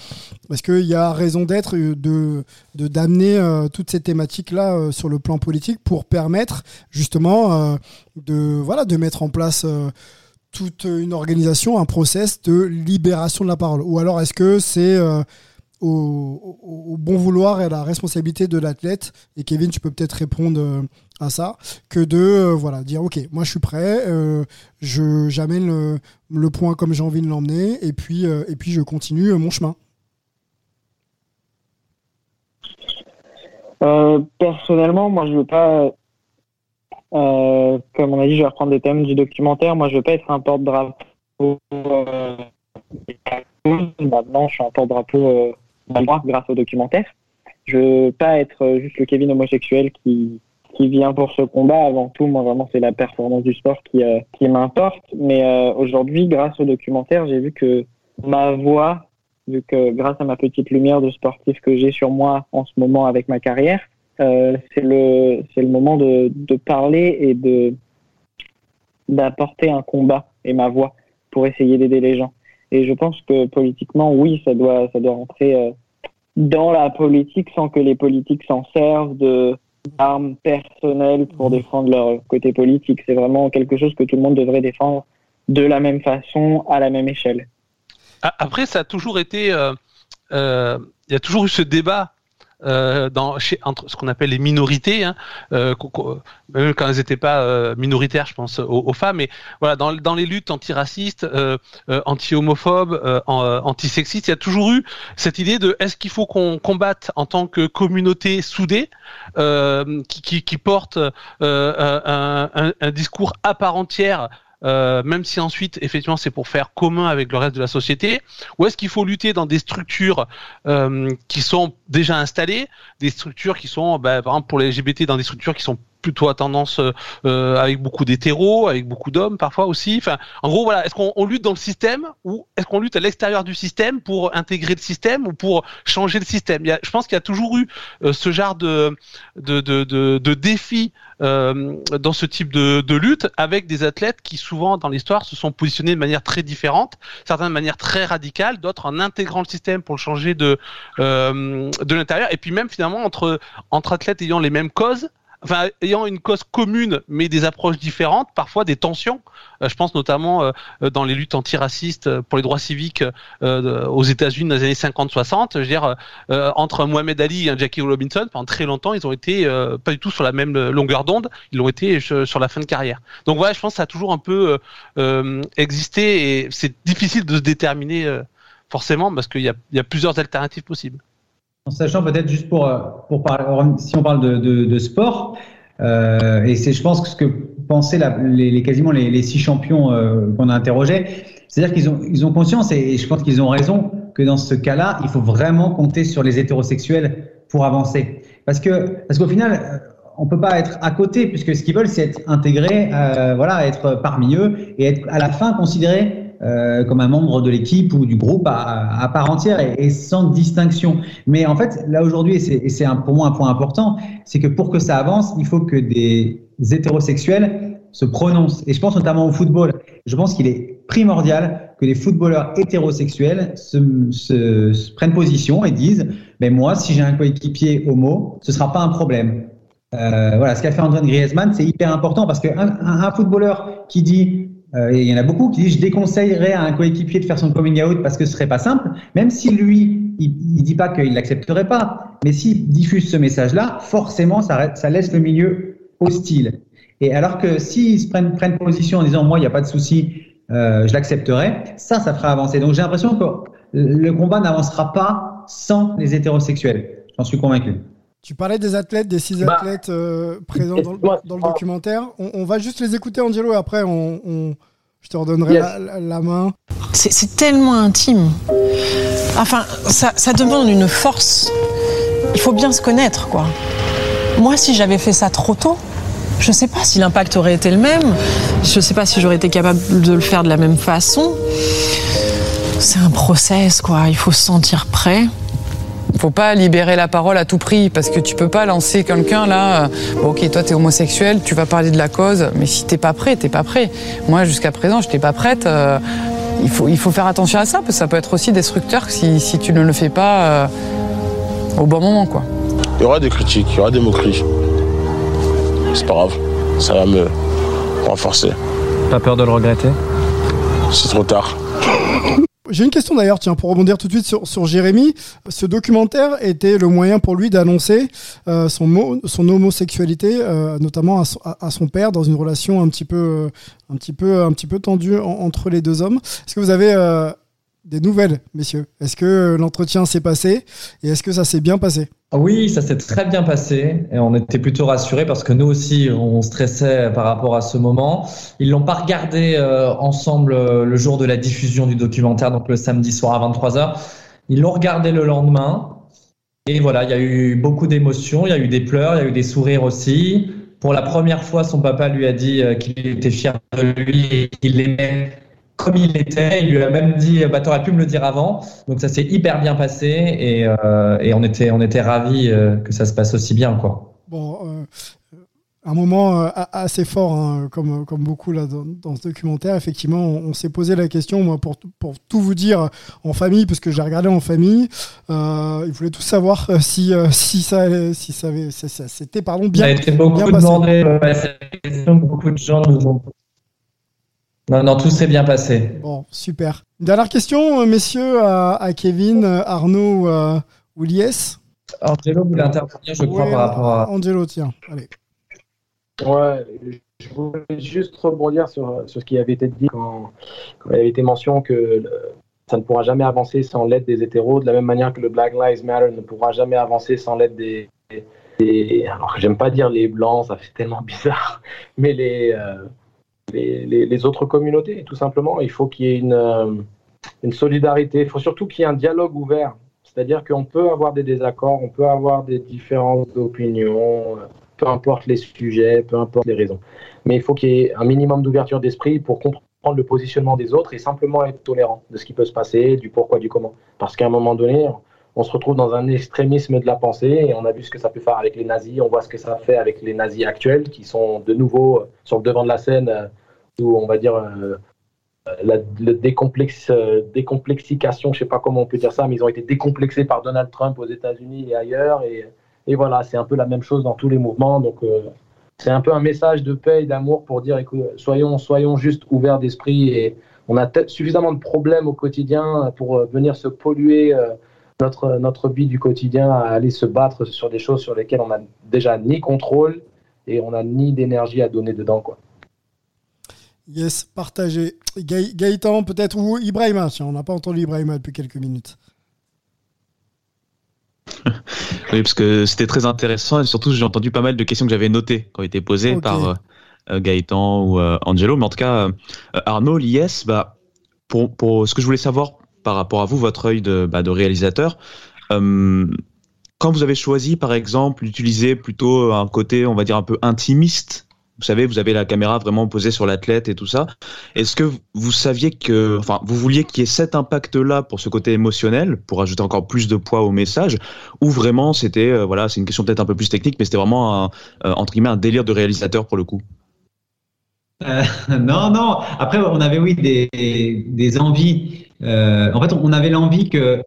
est-ce qu'il y a raison d'être de d'amener euh, toutes ces thématiques-là euh, sur le plan politique pour permettre justement de voilà de mettre en place toute une organisation, un process de libération de la parole? Ou alors est-ce que c'est au, bon vouloir et à la responsabilité de l'athlète, et Kevin, tu peux peut-être répondre euh, à ça, que de euh, voilà dire ok, moi je suis prêt, euh, je j'amène le, point comme j'ai envie de l'emmener, et puis et puis je continue mon chemin. personnellement, moi je veux pas, comme on a dit, je vais reprendre des thèmes du documentaire. Moi je veux pas être un porte-drapeau. Maintenant, je suis un porte-drapeau grâce au documentaire. Je veux pas être juste le Kevin homosexuel qui, qui vient pour ce combat. Avant tout, moi, vraiment, c'est la performance du sport qui, euh, qui m'importe. Mais euh, aujourd'hui, grâce au documentaire, j'ai vu que ma voix vu grâce à ma petite lumière de sportif que j'ai sur moi en ce moment avec ma carrière, euh, c'est le le moment de, de parler et d'apporter un combat et ma voix pour essayer d'aider les gens. Et je pense que politiquement, oui, ça doit ça doit rentrer euh, dans la politique sans que les politiques s'en servent de d'armes personnelles pour défendre leur côté politique. C'est vraiment quelque chose que tout le monde devrait défendre de la même façon, à la même échelle. Après, ça a toujours été, euh, euh, il y a toujours eu ce débat euh, dans, chez, entre ce qu'on appelle les minorités, hein, euh, même quand elles n'étaient pas euh, minoritaires, je pense aux, femmes, mais voilà, dans, dans les luttes antiracistes, euh, anti-homophobes, anti-sexistes, il y a toujours eu cette idée de est-ce qu'il faut qu'on combatte en tant que communauté soudée, qui, qui, qui, porte un, un, un, discours à part entière euh, même si ensuite, effectivement, c'est pour faire commun avec le reste de la société, ou est-ce qu'il faut lutter dans des structures euh, qui sont déjà installées, des structures qui sont, bah, par exemple, pour les LGBT, dans des structures qui sont plutôt à tendance euh, avec beaucoup d'hétéros, avec beaucoup d'hommes parfois aussi. Enfin, en gros, voilà, est-ce qu'on lutte dans le système ou est-ce qu'on lutte à l'extérieur du système pour intégrer le système ou pour changer le système? Je pense qu'il y a toujours eu euh, ce genre de de, de, de, de défi euh, dans ce type de, de lutte avec des athlètes qui souvent dans l'histoire se sont positionnés de manière très différente, certains de manière très radicale, d'autres en intégrant le système pour le changer de euh, de l'intérieur et puis même finalement entre entre athlètes ayant les mêmes causes enfin, ayant une cause commune mais des approches différentes, parfois des tensions. Euh, je pense notamment euh, dans les luttes antiracistes euh, pour les droits civiques aux États-Unis dans les années 50-60. Je veux dire, entre Mohamed Ali et Jackie Robinson, pendant très longtemps, ils ont été pas du tout sur la même longueur d'onde. Ils l'ont été sur la fin de carrière. Donc voilà, je pense que ça a toujours un peu existé et c'est difficile de se déterminer forcément parce qu'il y y a plusieurs alternatives possibles. En sachant peut-être juste pour, euh, pour parler, si on parle de, de, de sport, euh, et c'est je pense que ce que pensaient la, les, les, quasiment les, les, six champions euh, qu'on a interrogés, c'est-à-dire qu'ils ont, ils ont conscience, et, je pense qu'ils ont raison, que dans ce cas-là, il faut vraiment compter sur les hétérosexuels pour avancer. Parce que parce qu'au final, euh, on peut pas être à côté, puisque ce qu'ils veulent, c'est être intégré, euh, voilà, être parmi eux et être à la fin considéré euh, comme un membre de l'équipe ou du groupe à, part entière et, sans distinction. Mais en fait, là aujourd'hui, et c'est pour moi un point important, c'est que pour que ça avance, il faut que des hétérosexuels se prononcent. Et je pense notamment au football. Je pense qu'il est primordial que les footballeurs hétérosexuels se, prennent position et disent, mais ben moi, si j'ai un coéquipier homo, ce sera pas un problème. Euh, voilà, ce qu'a fait Antoine Griezmann, c'est hyper important parce qu'un un, un footballeur qui dit euh, il y en a beaucoup qui disent je déconseillerais à un coéquipier de faire son coming out parce que ce serait pas simple, même si lui, il, il dit pas qu'il l'accepterait pas, mais s'il diffuse ce message-là, forcément, ça, ça laisse le milieu hostile. Et alors que s'ils se prennent, prennent position en disant moi, il n'y a pas de souci, euh, je l'accepterai, ça, ça fera avancer. Donc j'ai l'impression que le combat n'avancera pas sans les hétérosexuels. J'en suis convaincu. Tu parlais des athlètes, des six bah, athlètes euh, présents dans, dans, le documentaire. On, on, va juste les écouter, Angelo, et après, on, on je te redonnerai yes. la, la, main. C'est tellement intime. Enfin, ça, ça, demande une force. Il faut bien se connaître, quoi. Moi, si j'avais fait ça trop tôt, je ne sais pas si l'impact aurait été le même. Je ne sais pas si j'aurais été capable de le faire de la même façon. C'est un process, quoi. Il faut se sentir prêt faut pas libérer la parole à tout prix parce que tu peux pas lancer quelqu'un là. Bon, ok, toi t'es homosexuel, tu vas parler de la cause, mais si t'es pas prêt, t'es pas prêt. Moi, jusqu'à présent, je n'étais pas prête. Euh, il faut, il faut faire attention à ça parce que ça peut être aussi destructeur si, si tu ne le fais pas euh, au bon moment, quoi. Il y aura des critiques, il y aura des moqueries. C'est pas grave, ça va me renforcer. Pas peur de le regretter? C'est trop tard. J'ai une question d'ailleurs, tiens, pour rebondir tout de suite sur, sur Jérémy. Ce documentaire était le moyen pour lui d'annoncer euh, son, son homosexualité, euh, notamment à à, son, père, dans une relation un petit peu, un petit peu, un petit peu tendue en, entre les deux hommes. Est-ce que vous avez euh, des nouvelles, messieurs Est-ce que l'entretien s'est passé et est-ce que ça s'est bien passé? Oui, ça s'est très bien passé et on était plutôt rassurés parce que nous aussi, on stressait par rapport à ce moment. Ils l'ont pas regardé euh, ensemble euh, le jour de la diffusion du documentaire, donc le samedi soir à 23h. Ils l'ont regardé le lendemain et voilà, il y a eu beaucoup d'émotions, il y a eu des pleurs, il y a eu des sourires aussi. Pour la première fois, son papa lui a dit euh, qu'il était fier de lui et qu'il l'aimait comme il était. Il lui a même dit bah, T'aurais pu me le dire avant. Donc ça s'est hyper bien passé et, euh, et on était, on était ravis euh, que ça se passe aussi bien. Quoi. Bon, euh, un moment assez fort, hein, comme, comme beaucoup là, dans, ce documentaire. Effectivement, on, s'est posé la question, moi, pour, pour tout vous dire en famille, parce que j'ai regardé en famille, euh, ils voulaient tous savoir si, si ça, si ça, avait, ça, c'était pardon, bien, ça a été beaucoup demandé. beaucoup de gens nous ont non, non, tout s'est bien passé. Bon, super. Dernière question, euh, messieurs, à, Kevin, euh, Arnaud euh, ou Lies. Angelo voulait intervenir, je crois, par rapport à. Angelo, tiens, allez. Ouais, je voulais juste rebondir sur, sur ce qui avait été dit quand, il avait été mention que ça ne pourra jamais avancer sans l'aide des hétéros, de la même manière que le Black Lives Matter ne pourra jamais avancer sans l'aide des, des, Alors, j'aime pas dire les blancs, ça fait tellement bizarre, mais les les, autres communautés, tout simplement. Il faut qu'il y ait une, euh, une solidarité. Il faut surtout qu'il y ait un dialogue ouvert. C'est-à-dire qu'on peut avoir des désaccords, on peut avoir des différences d'opinion, euh, peu importe les sujets, peu importe les raisons. Mais il faut qu'il y ait un minimum d'ouverture d'esprit pour comprendre le positionnement des autres et simplement être tolérant de ce qui peut se passer, du pourquoi, du comment. Parce qu'à un moment donné, on se retrouve dans un extrémisme de la pensée et on a vu ce que ça peut faire avec les nazis, on voit ce que ça fait avec les nazis actuels qui sont de nouveau euh, sur le devant de la scène euh, où on va dire euh, la, décomplexe, décomplexication, je sais pas comment on peut dire ça, mais ils ont été décomplexés par Donald Trump aux États-Unis et ailleurs. Et, et voilà, c'est un peu la même chose dans tous les mouvements. Donc c'est un peu un message de paix et d'amour pour dire écoute, soyons, soyons juste ouverts d'esprit et on a suffisamment de problèmes au quotidien pour venir se polluer notre, notre vie du quotidien à aller se battre sur des choses sur lesquelles on n'a déjà ni contrôle et on n'a ni d'énergie à donner dedans. Quoi. Yes, partagé. Gaëtan peut-être ou Ibrahima, tiens, on n'a pas entendu Ibrahima depuis quelques minutes. oui, parce que c'était très intéressant et surtout j'ai entendu pas mal de questions que j'avais notées quand étaient posées par euh, euh, Gaëtan ou euh, Angelo. Mais en tout cas, Arnaud, l'IS, bah, pour, pour, ce que je voulais savoir par rapport à vous, votre œil de, bah, réalisateur. Euh, quand vous avez choisi, par exemple, d'utiliser plutôt un côté, on va dire, un peu intimiste, vous savez, vous avez la caméra vraiment posée sur l'athlète et tout ça. Est-ce que vous saviez que, enfin, vous vouliez qu'il y ait cet impact-là pour ce côté émotionnel, pour ajouter encore plus de poids au message, ou vraiment c'était, euh, voilà, c'est une question peut-être un peu plus technique, mais c'était vraiment un, euh, entre guillemets un délire de réalisateur pour le coup? non, non. Après, on avait oui des, envies euh, en fait, on avait l'envie que,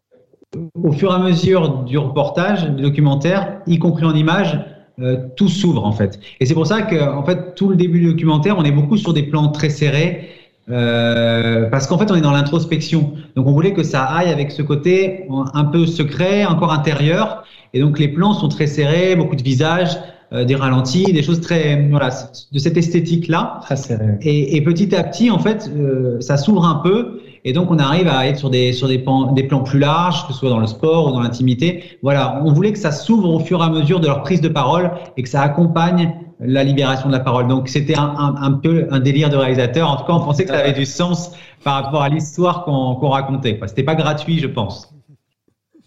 au fur et à mesure du reportage, du documentaire, y compris en images, euh, tout s'ouvre en fait. Et c'est pour ça que, en fait, tout le début du documentaire, on est beaucoup sur des plans très serrés. Euh, parce qu'en fait, on est dans l'introspection. Donc, on voulait que ça aille avec ce côté un peu secret, encore intérieur. Et donc, les plans sont très serrés, beaucoup de visages, euh, des ralentis, des choses très voilà de cette esthétique là. Très serré. Et, et, petit à petit, en fait, euh, ça s'ouvre un peu. Et donc, on arrive à être sur des, sur des, plans, des plans plus larges, que ce soit dans le sport ou dans l'intimité. Voilà, on voulait que ça s'ouvre au fur et à mesure de leur prise de parole et que ça accompagne la libération de la parole. Donc, c'était un, un, un, peu un délire de réalisateur. En tout cas, on pensait que ça avait du sens par rapport à l'histoire qu'on qu'on racontait. C'était pas gratuit, je pense.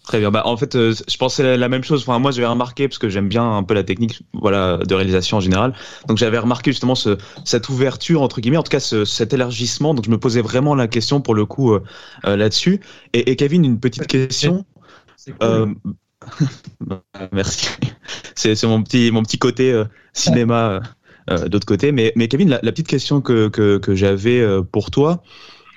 Très bien. Bah, en fait, euh, je pensais la, même chose. Enfin, moi, j'avais remarqué parce que j'aime bien un peu la technique, voilà, de réalisation en général. Donc, j'avais remarqué justement ce, cette ouverture entre guillemets, en tout cas, ce, cet élargissement. Donc, je me posais vraiment la question pour le coup euh, euh, là-dessus. Et, et, Kevin, une petite question. Cool. Bah, merci. C'est mon petit mon petit côté cinéma d'autre côté. Mais, mais Kevin, la, la petite question que, que, que j'avais pour toi.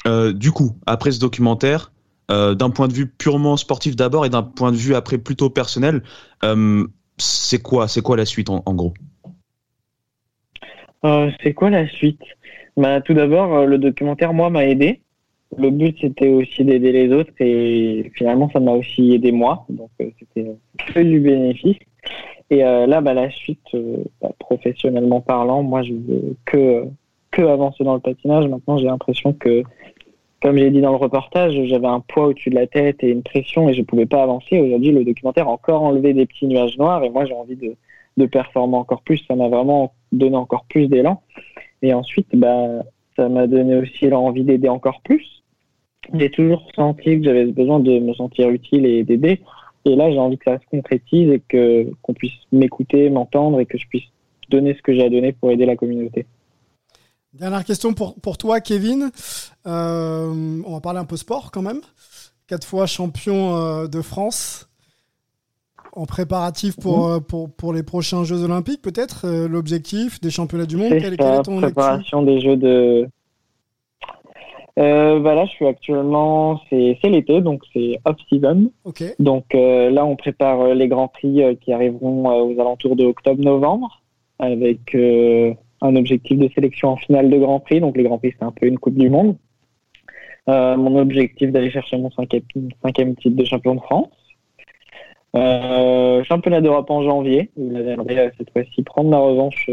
du coup, après ce documentaire, euh, d'un point de vue purement sportif d'abord et d'un point de vue après plutôt personnel, euh, c'est quoi, c'est quoi la suite en, gros? Euh, C'est quoi la suite? Bah, Tout d'abord, le documentaire, moi, m'a aidé. Le but, c'était aussi d'aider les autres et finalement, ça m'a aussi aidé moi. Donc, c'était que du bénéfice. Et là, bah, la suite, bah, professionnellement parlant, moi, je veux que, que avancer dans le patinage. Maintenant, j'ai l'impression que comme j'ai dit dans le reportage, j'avais un poids au-dessus de la tête et une pression et je ne pouvais pas avancer. Aujourd'hui, le documentaire a encore enlevé des petits nuages noirs et moi, j'ai envie de, performer encore plus. Ça m'a vraiment donné encore plus d'élan. Et ensuite, bah, ça m'a donné aussi l'envie d'aider encore plus. J'ai toujours senti que j'avais besoin de me sentir utile et d'aider. Et là, j'ai envie que ça se concrétise et que qu'on puisse m'écouter, m'entendre et que je puisse donner ce que j'ai à donner pour aider la communauté. Dernière question pour, pour toi, Kevin. on va parler un peu sport quand même. Quatre fois champion de France en préparatif pour, mhm. pour, pour les prochains Jeux Olympiques, peut-être L'objectif des championnats du monde Quelle, est ton préparation des Jeux de, euh, bah là, je suis actuellement, c'est l'été, donc c'est off-season. Donc euh, là, on prépare euh, les grands prix euh, qui arriveront aux alentours de octobre-novembre, avec un objectif de sélection en finale de grands prix. Donc les grands prix, c'est un peu une coupe du monde. mon objectif d'aller chercher mon cinquième, titre de champion de France. championnat d'Europe en janvier. J'aimerais cette fois-ci prendre ma revanche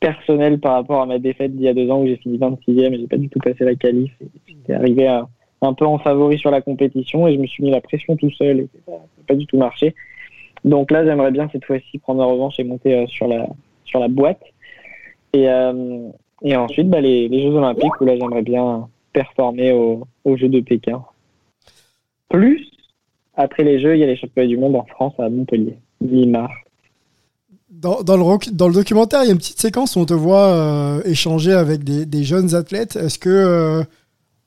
personnel par rapport à ma défaite d'il y a deux ans où j'ai fini 26e et j'ai pas du tout passé la qualif. J'étais arrivé un peu en favori sur la compétition et je me suis mis la pression tout seul et ça n'a pas du tout marché. Donc là, j'aimerais bien cette fois-ci prendre ma revanche et monter euh, sur, la, sur la boîte. Et, euh, et ensuite, bah, les, les, Jeux Olympiques où là, j'aimerais bien performer aux au Jeux de Pékin. Plus, après les Jeux, il y a les championnats du monde en France à Montpellier, mi-mars. Dans, dans, le, dans le documentaire, il y a une petite séquence où on te voit euh, échanger avec des, des jeunes athlètes. Est-ce que euh,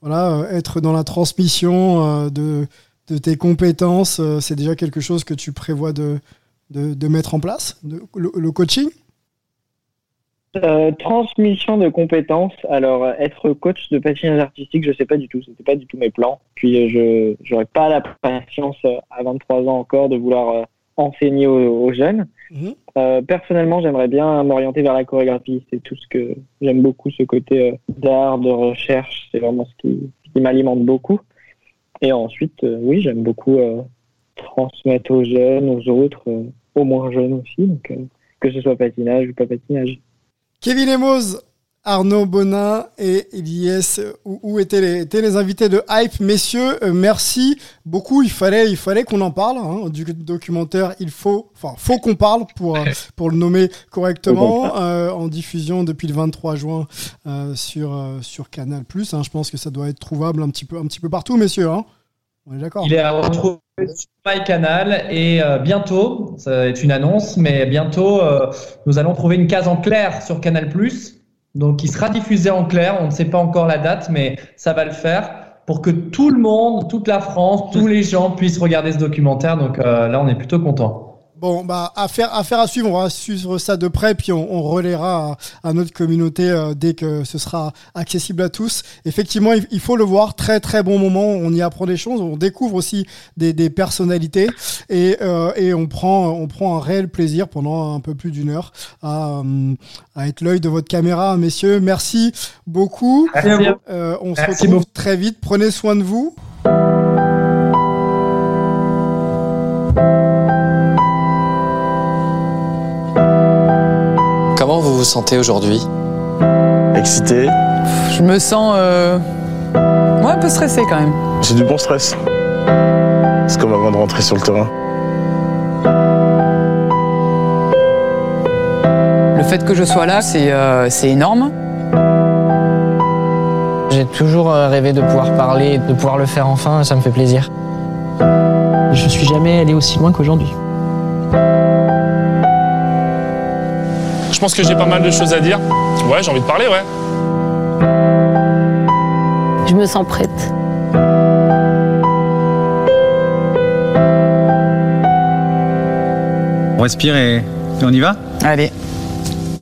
voilà, être dans la transmission de, de, tes compétences, c'est déjà quelque chose que tu prévois de, de, de mettre en place, le, coaching? Transmission de compétences. Alors, être coach de patinage artistique, je sais pas du tout. C'était pas du tout mes plans. Puis, je n'aurais pas la patience à 23 ans encore de vouloir enseigner aux, jeunes. Mhm. Euh, personnellement, j'aimerais bien m'orienter vers la chorégraphie. C'est tout ce que j'aime beaucoup, ce côté euh, d'art, de recherche. C'est vraiment ce qui, qui m'alimente beaucoup. Et ensuite, euh, oui, j'aime beaucoup transmettre aux jeunes, aux autres, aux moins jeunes aussi, donc, que ce soit patinage ou pas patinage. Kevin Emos, Arnaud Bonin et Elias, où, étaient, les, étaient, les, invités de Hype. Messieurs, euh, merci beaucoup. Il fallait, il fallait qu'on en parle hein, du documentaire. Il faut, enfin, faut qu'on parle pour, euh, pour le nommer correctement. Euh, en diffusion depuis le 23 juin sur, sur Canal+. Hein. Je pense que ça doit être trouvable un petit peu, un petit peu partout, messieurs. Hein. Il est à retrouver sur MyCanal et bientôt, ça va être une annonce, mais bientôt, nous allons trouver une case en clair sur Canal+. Donc, il sera diffusé en clair. On ne sait pas encore la date, mais ça va le faire pour que tout le monde, toute la France, tous les gens puissent regarder ce documentaire. Donc euh, là, on est plutôt content. Bon, bah, affaire, affaire à suivre. On va suivre ça de près, puis on, on relaiera à, notre communauté euh, dès que ce sera accessible à tous. Effectivement, il, faut le voir. Très, très bon moment. On y apprend des choses. On découvre aussi des, des personnalités et, euh, et on prend, on prend un réel plaisir pendant un peu plus d'une heure à, euh, à être l'œil de votre caméra, messieurs. Merci beaucoup. Euh, on se retrouve très vite. Prenez soin de vous. Vous vous sentez aujourd'hui Excité. Je me sens euh... un peu stressé quand même. J'ai du bon stress. C'est comme avant de rentrer sur le terrain. Le fait que je sois là, c'est euh, énorme. J'ai toujours euh, rêvé de pouvoir parler, de pouvoir le faire enfin, ça me fait plaisir. Je suis jamais allé aussi loin qu'aujourd'hui. Je pense que j'ai pas mal de choses à dire. Ouais, j'ai envie de parler, ouais. Je me sens prête. On respire et, on y va? Allez.